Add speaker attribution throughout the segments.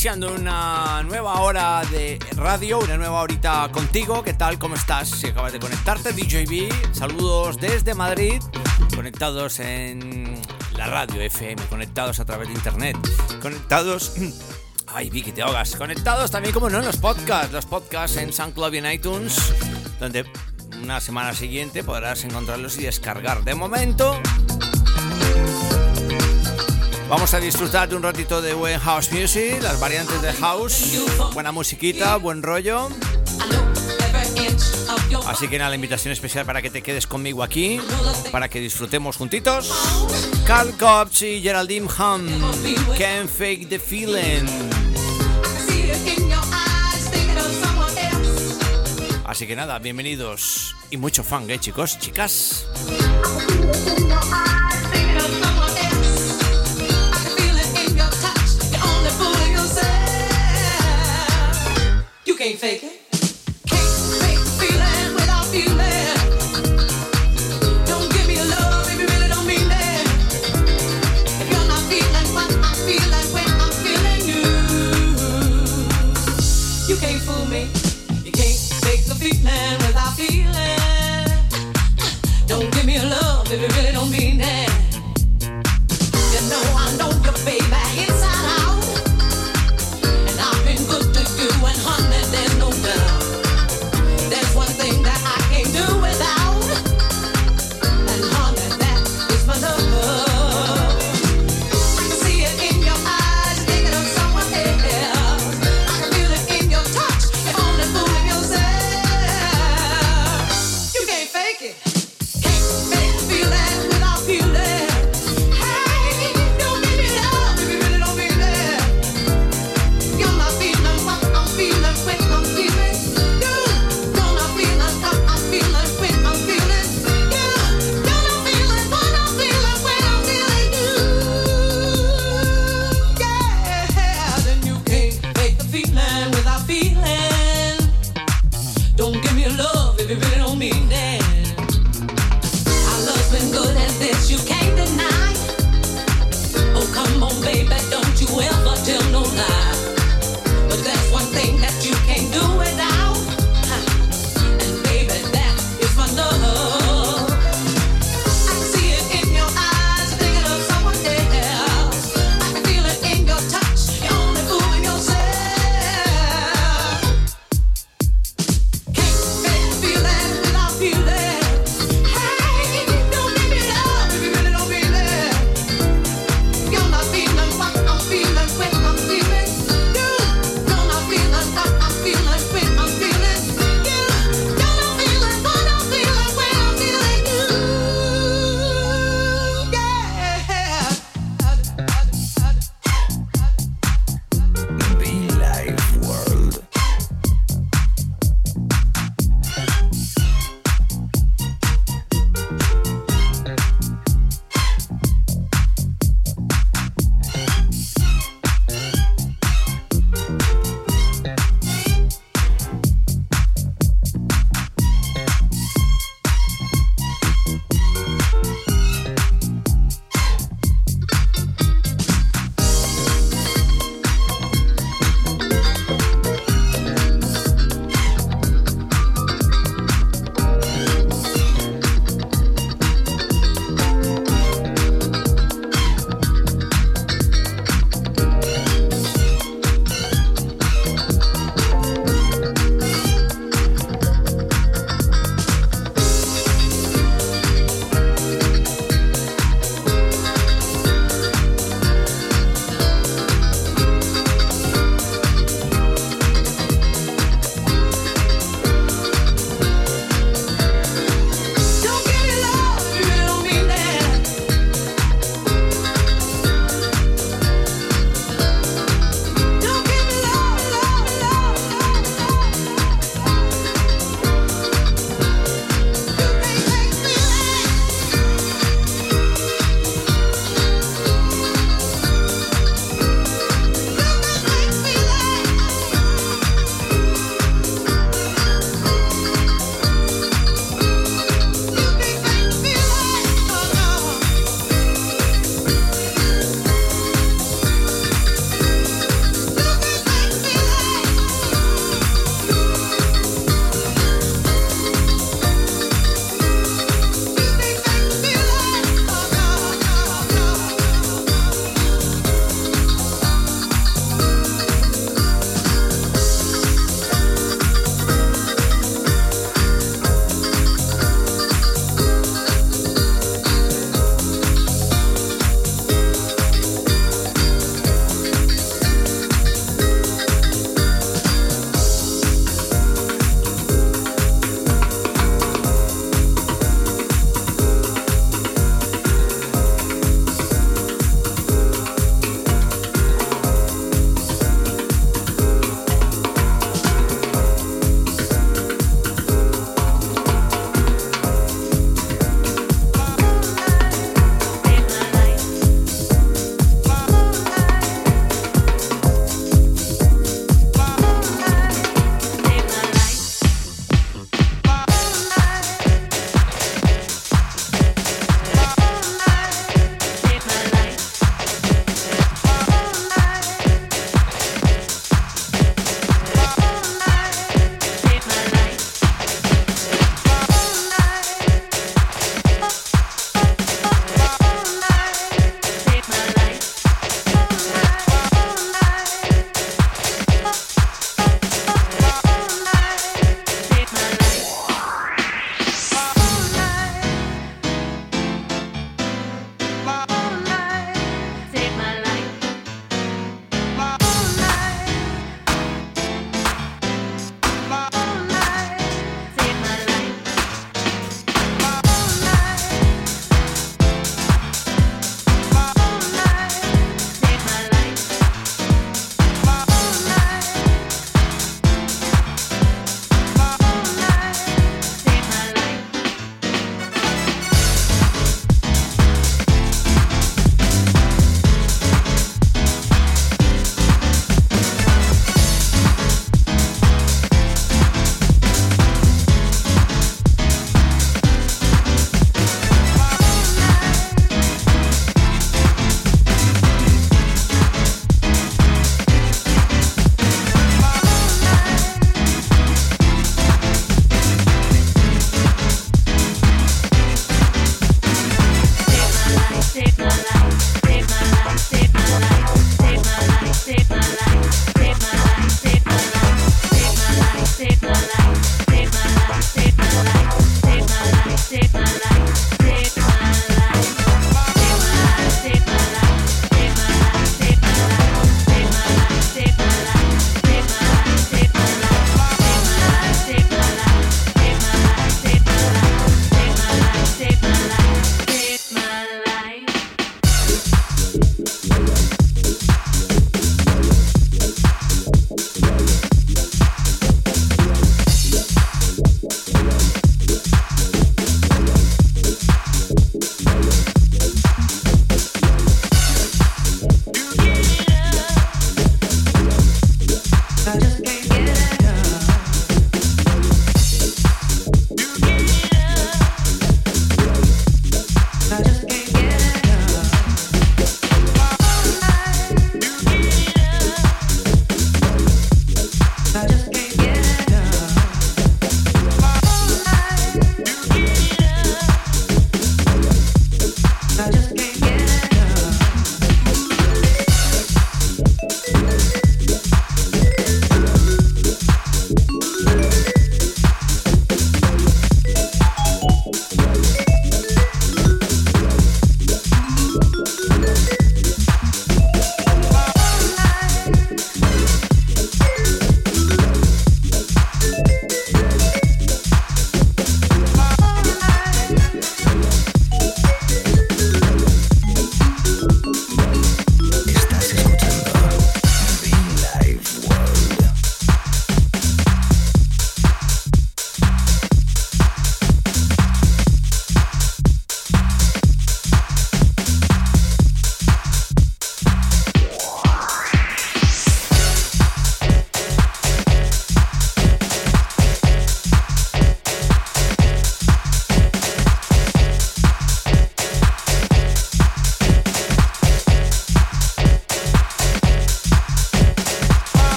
Speaker 1: Iniciando una nueva hora de radio, una nueva horita contigo. ¿Qué tal? ¿Cómo estás? Si acabas de conectarte, DJB. Saludos desde Madrid, conectados en la radio FM, conectados a través de internet, conectados. Ay, Vicky, te ahogas. Conectados también, como no, en los podcasts. Los podcasts en SoundCloud y en iTunes, donde una semana siguiente podrás encontrarlos y descargar. De momento, Vamos a disfrutar de un ratito de buen house music, las variantes de house, buena musiquita, buen rollo. Así que nada, la invitación especial para que te quedes conmigo aquí, para que disfrutemos juntitos. Carl Cobbs y Geraldine Hum, Can't Fake the Feeling. Así que nada, bienvenidos y mucho fan, ¿eh, chicos, chicas?
Speaker 2: You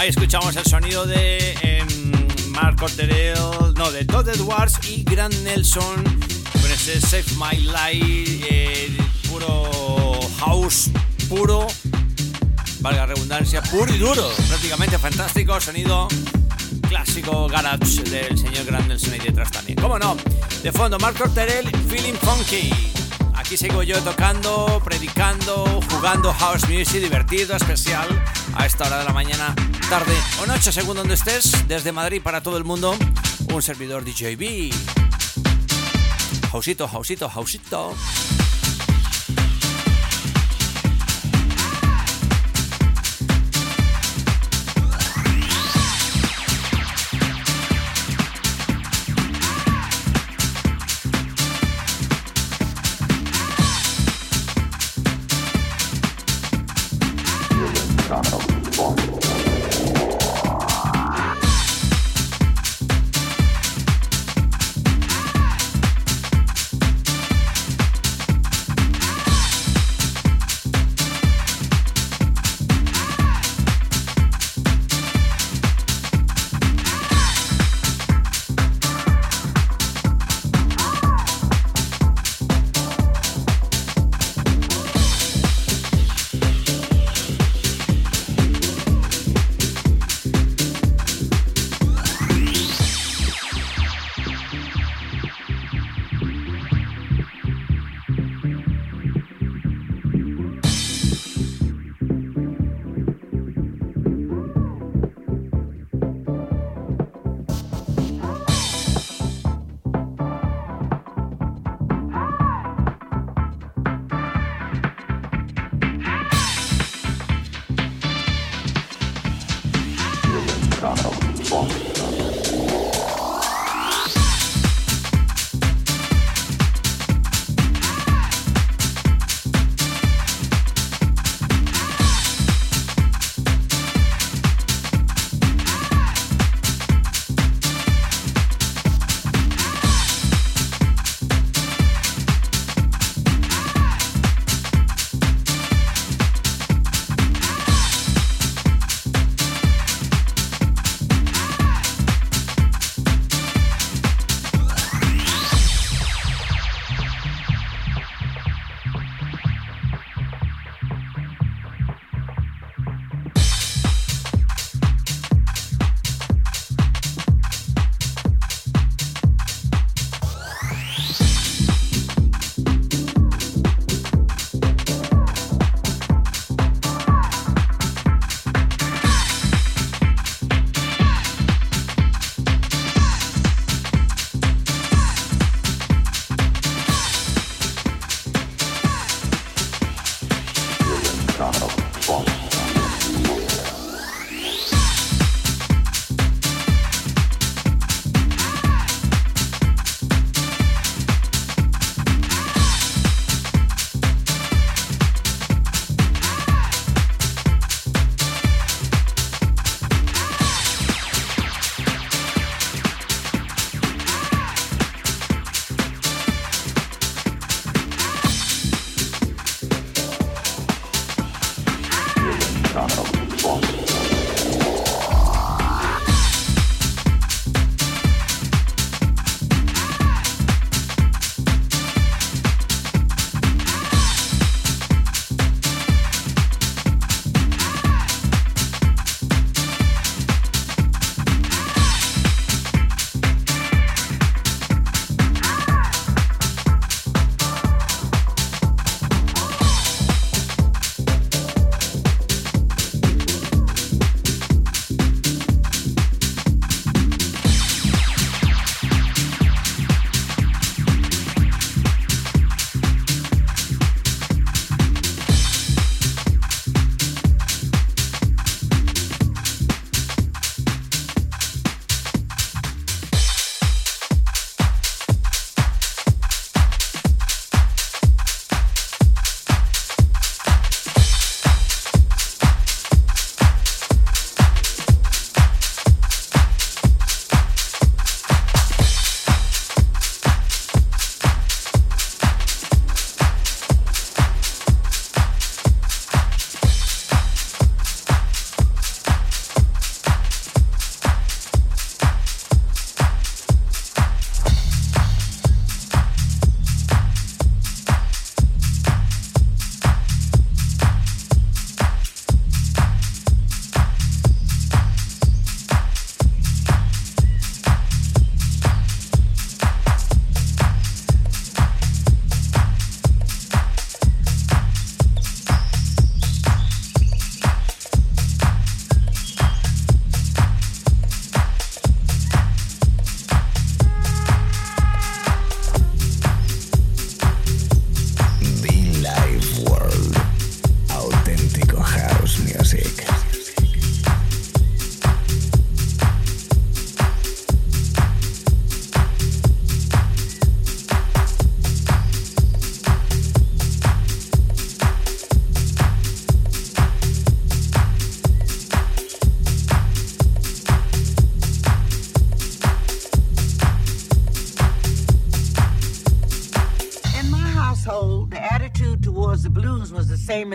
Speaker 1: Ahí escuchamos el sonido de em, Marco Terrell, no, de Todd Edwards y Grant Nelson con ese Save My Life, eh, puro house, puro, valga redundancia, puro y duro, prácticamente fantástico, sonido clásico garage del señor Grant Nelson ahí detrás también. ¿Cómo no? De fondo, Marco Terrell, Feeling Funky. Aquí sigo yo tocando, predicando, jugando house music divertido, especial, a esta hora de la mañana, tarde o noche, según donde estés, desde Madrid para todo el mundo, un servidor DJB. Hausito, hausito, hausito.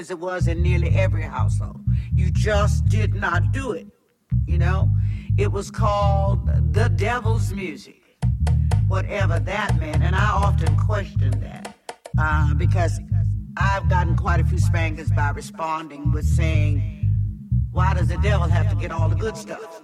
Speaker 3: As it was in nearly every household. You just did not do it. You know, it was called the devil's music, whatever that meant. And I often questioned that uh, because I've gotten quite a few spankers by responding with saying, Why does the devil have to get all the good stuff?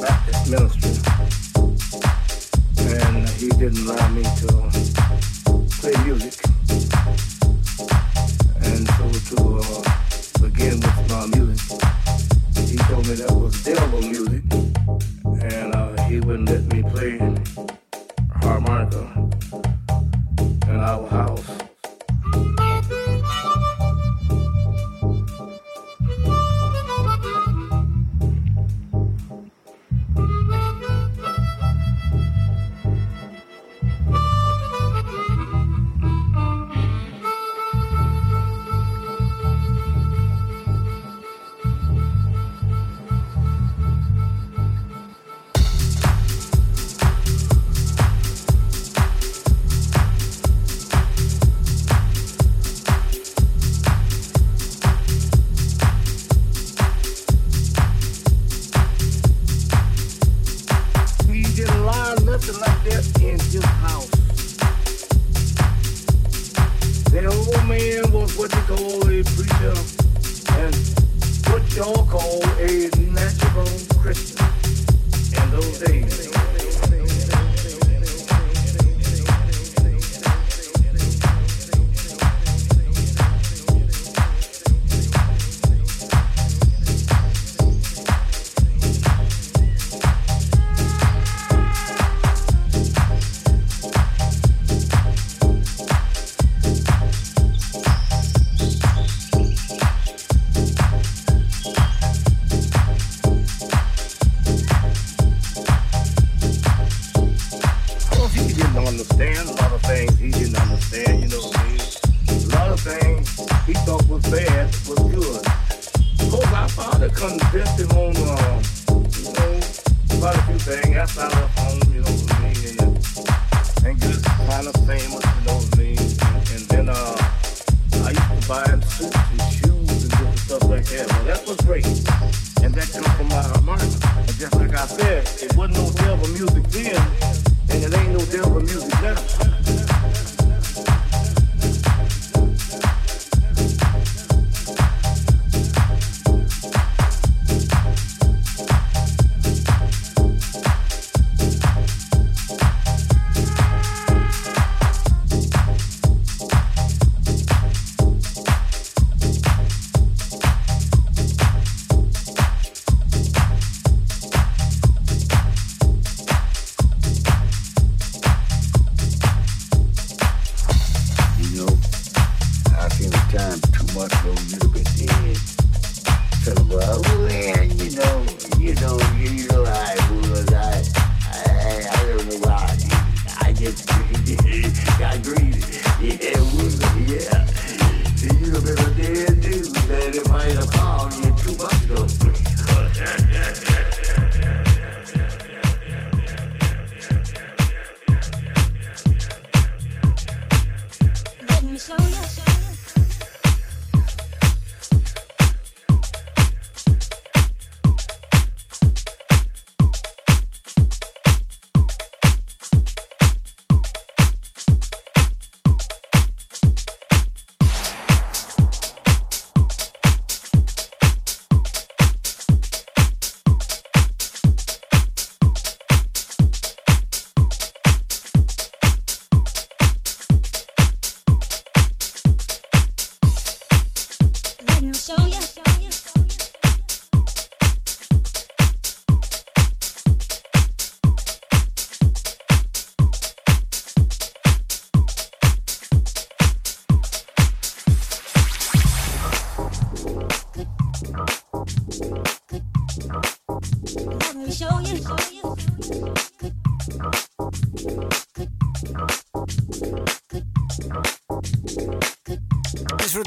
Speaker 4: Baptist ministry. And he didn't allow me to play music. And so to uh, begin with my music, he told me that was he thought was bad was good. Because I father convinced him on, uh, you know, about a few things outside of home, you know what I mean, and, and good kind of famous, you know what I mean. And then uh, I used to buy him suits and shoes and different stuff like that. Well, that was great. And that come from my America. And just like I said, it wasn't no devil music then, and it ain't no devil music now.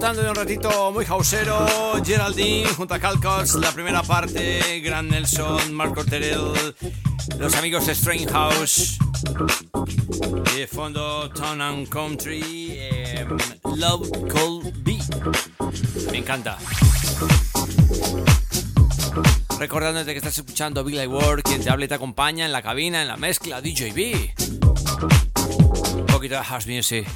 Speaker 1: Disfrutando de un ratito muy hausero. Geraldine junto a Calcos, la primera parte. Gran Nelson, Marco Terrell, los amigos de Strange House. De fondo, Town and Country, eh, Love Cold B. Me encanta. Recordándote que estás escuchando Big Light World, quien te habla y te acompaña en la cabina, en la mezcla, DJB. Un poquito de house music.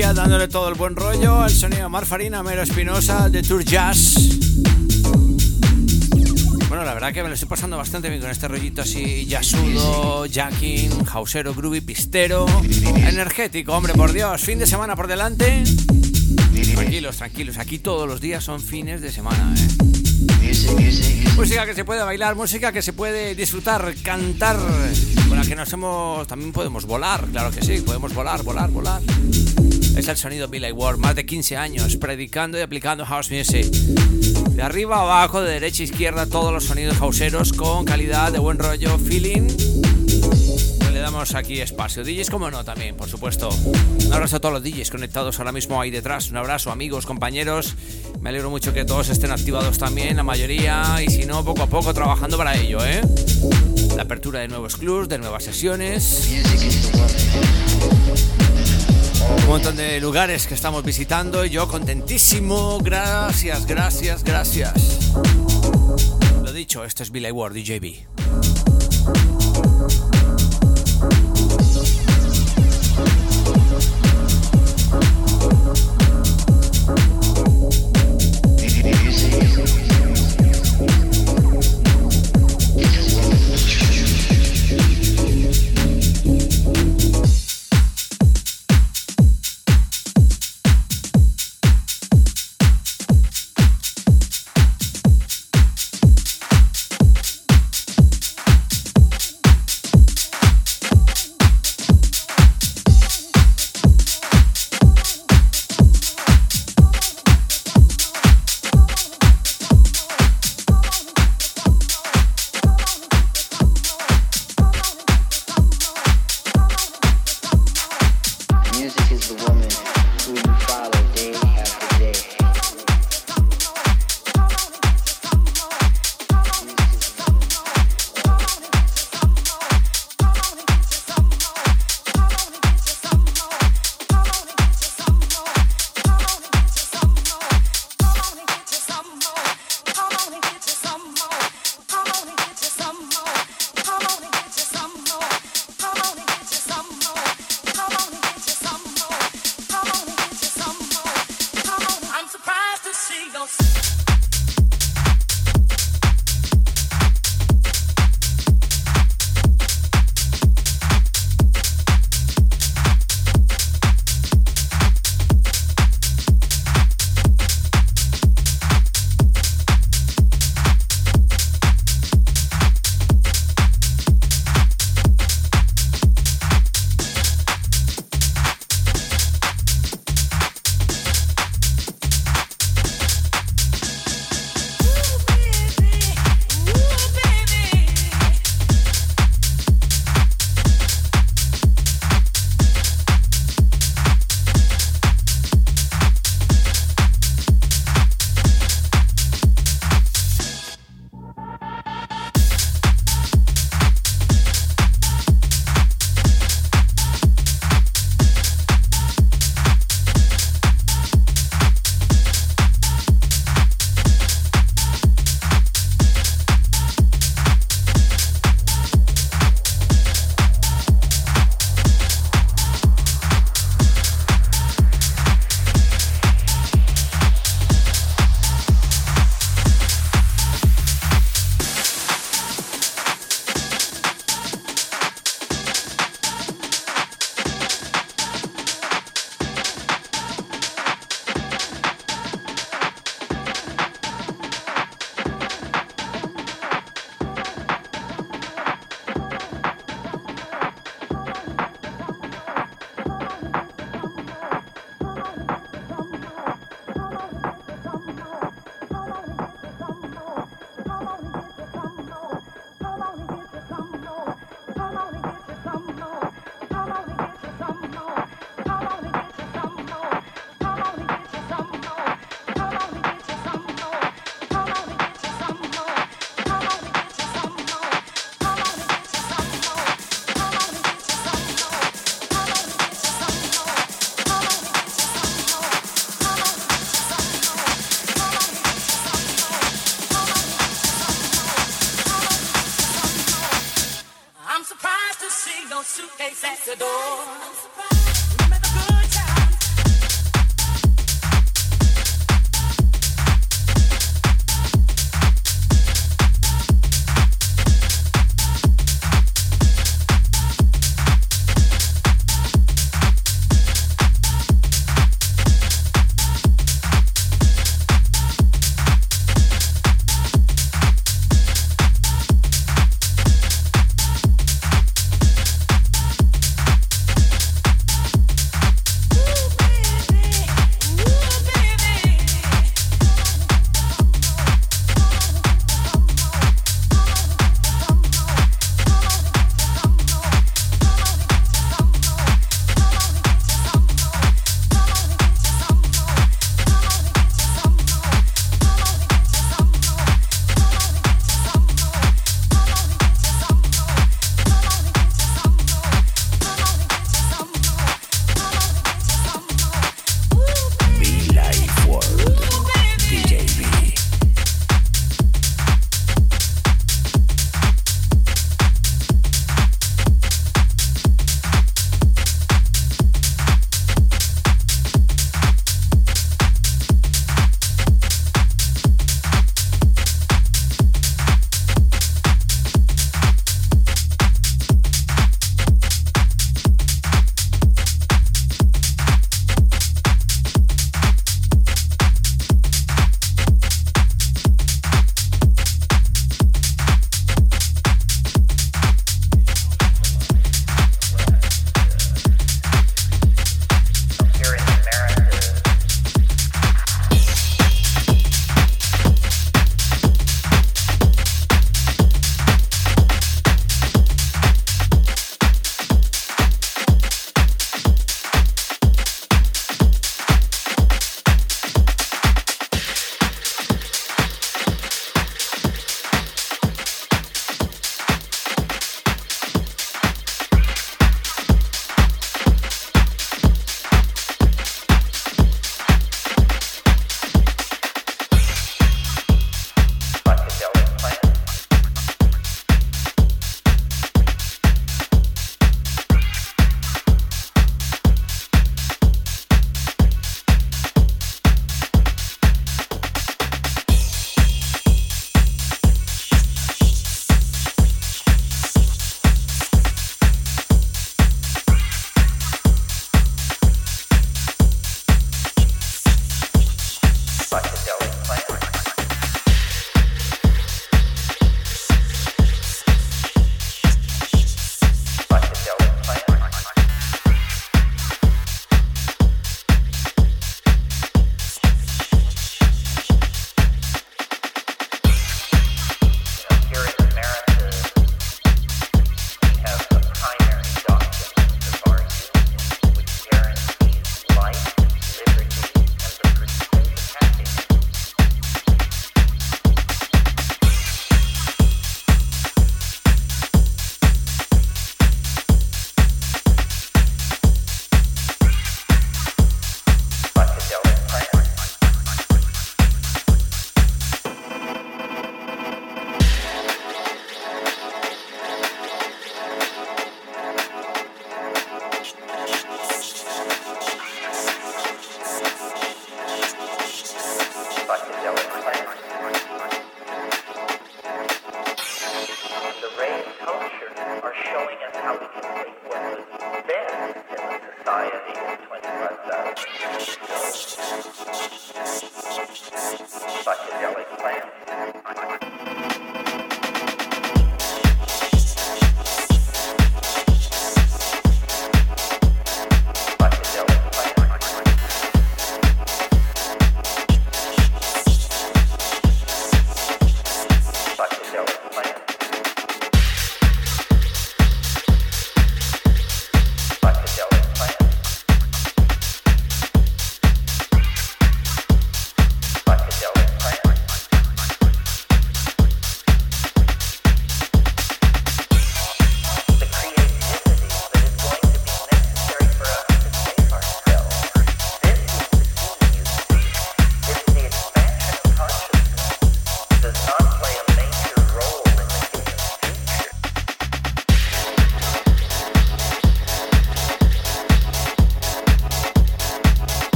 Speaker 1: Dándole todo el buen rollo, el sonido Marfarina, Mero Espinosa, de Tour Jazz. Bueno, la verdad que me lo estoy pasando bastante bien con este rollito así jazzudo, jacking, hausero, groovy, pistero, energético, hombre, por Dios, fin de semana por delante. Tranquilos, tranquilos, aquí todos los días son fines de semana, ¿eh? Música que se puede bailar, música que se puede disfrutar, cantar, con la que nos hemos... También podemos volar, claro que sí, podemos volar, volar, volar. Es el sonido Billy Ward, más de 15 años predicando y aplicando house music. De arriba a abajo, de derecha a izquierda, todos los sonidos houseeros con calidad, de buen rollo, feeling. Le damos aquí espacio. DJs, como no, también, por supuesto. Un abrazo a todos los DJs conectados ahora mismo ahí detrás. Un abrazo, amigos, compañeros. Me alegro mucho que todos estén activados también, la mayoría, y si no, poco a poco trabajando para ello, ¿eh? La apertura de nuevos clubs, de nuevas sesiones
Speaker 5: un montón
Speaker 1: de lugares que estamos visitando y yo contentísimo. Gracias, gracias, gracias. Lo dicho, esto es Billy Ward, DJB.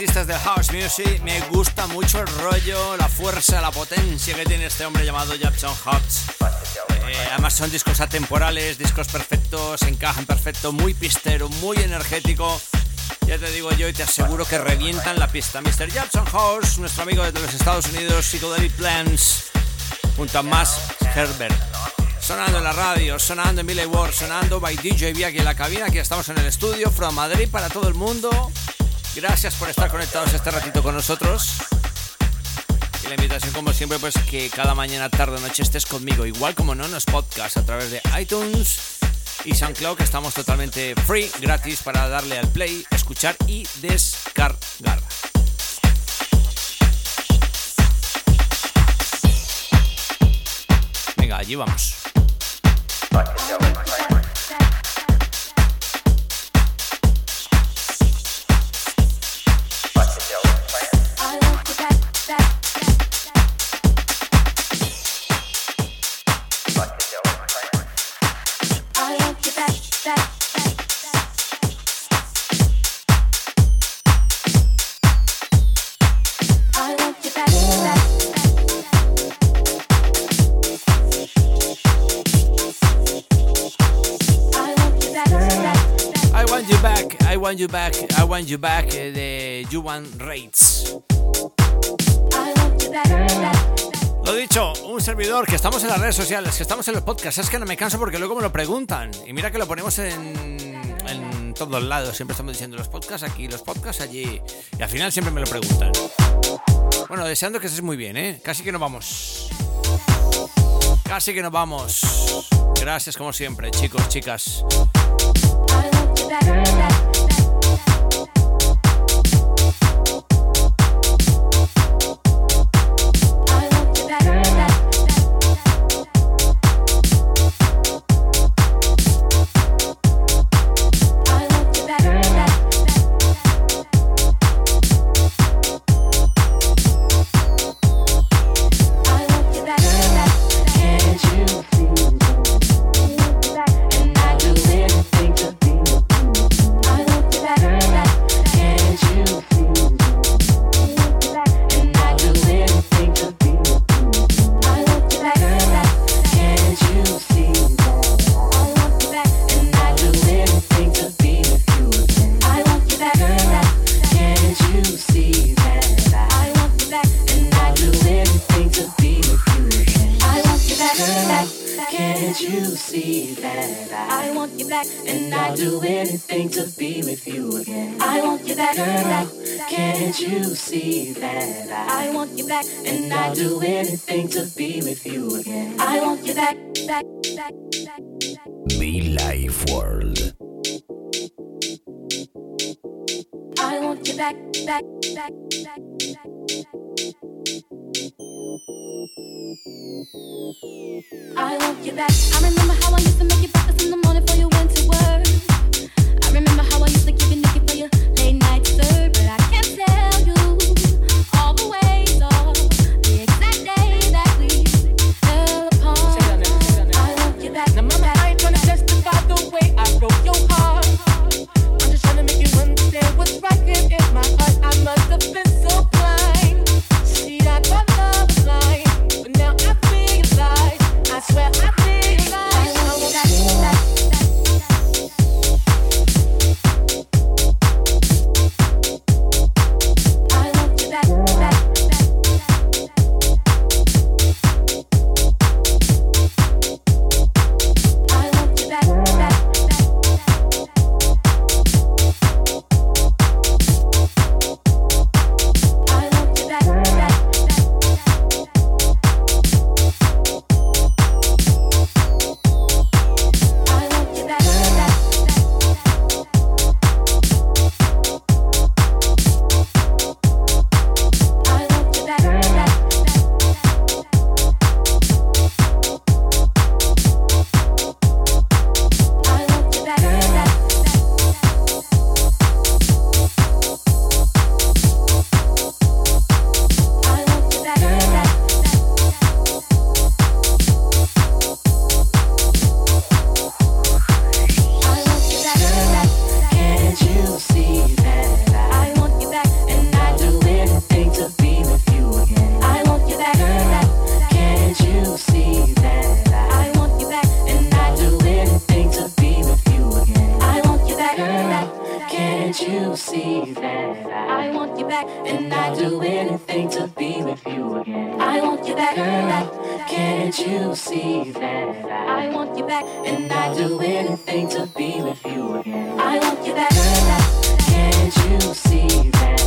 Speaker 1: Artistas del house music. Me gusta mucho el rollo, la fuerza, la potencia que tiene este hombre llamado Jackson Hobbs.
Speaker 6: Eh, además
Speaker 1: son discos atemporales, discos perfectos, encajan perfecto, muy pistero, muy energético. Ya te digo yo y te aseguro que revientan la pista. Mr. Jackson House, nuestro amigo desde los Estados Unidos, Psychedelic Plans, junto a Max Herbert.
Speaker 6: Sonando en la radio,
Speaker 1: sonando en Billy Ward, sonando by DJ aquí en la cabina. Aquí estamos en el estudio, from Madrid para todo el mundo. Gracias por estar conectados este ratito con nosotros. Y la invitación, como siempre, pues que cada mañana, tarde o noche estés conmigo. Igual como no en los podcasts a través de iTunes y SoundCloud, que estamos totalmente free, gratis para darle al play, escuchar y descargar. Venga, allí vamos. Want you back, I want you back eh, de Juan Rates. Lo dicho, un servidor que estamos en las redes sociales, que estamos en los podcasts, es que no me canso porque luego me lo preguntan. Y mira que lo ponemos en, en todos lados, siempre estamos diciendo los podcasts aquí, los podcasts allí. Y al final siempre me lo preguntan. Bueno, deseando que estés muy bien, ¿eh? Casi que nos vamos. Casi que nos vamos. Gracias como siempre, chicos, chicas. Can't
Speaker 2: want you back
Speaker 7: and I'll do anything to be with you again? I want you back, back, back, back, back.
Speaker 8: Be Life World.
Speaker 2: I want you back, back, back, back, back. I want you back. I remember how I used to make you breakfast in the morning before you went to work. I remember how I used to give you Nicky for your late night serve, but I can't tell
Speaker 7: thing to be with you again. I want you back. Can't you see that?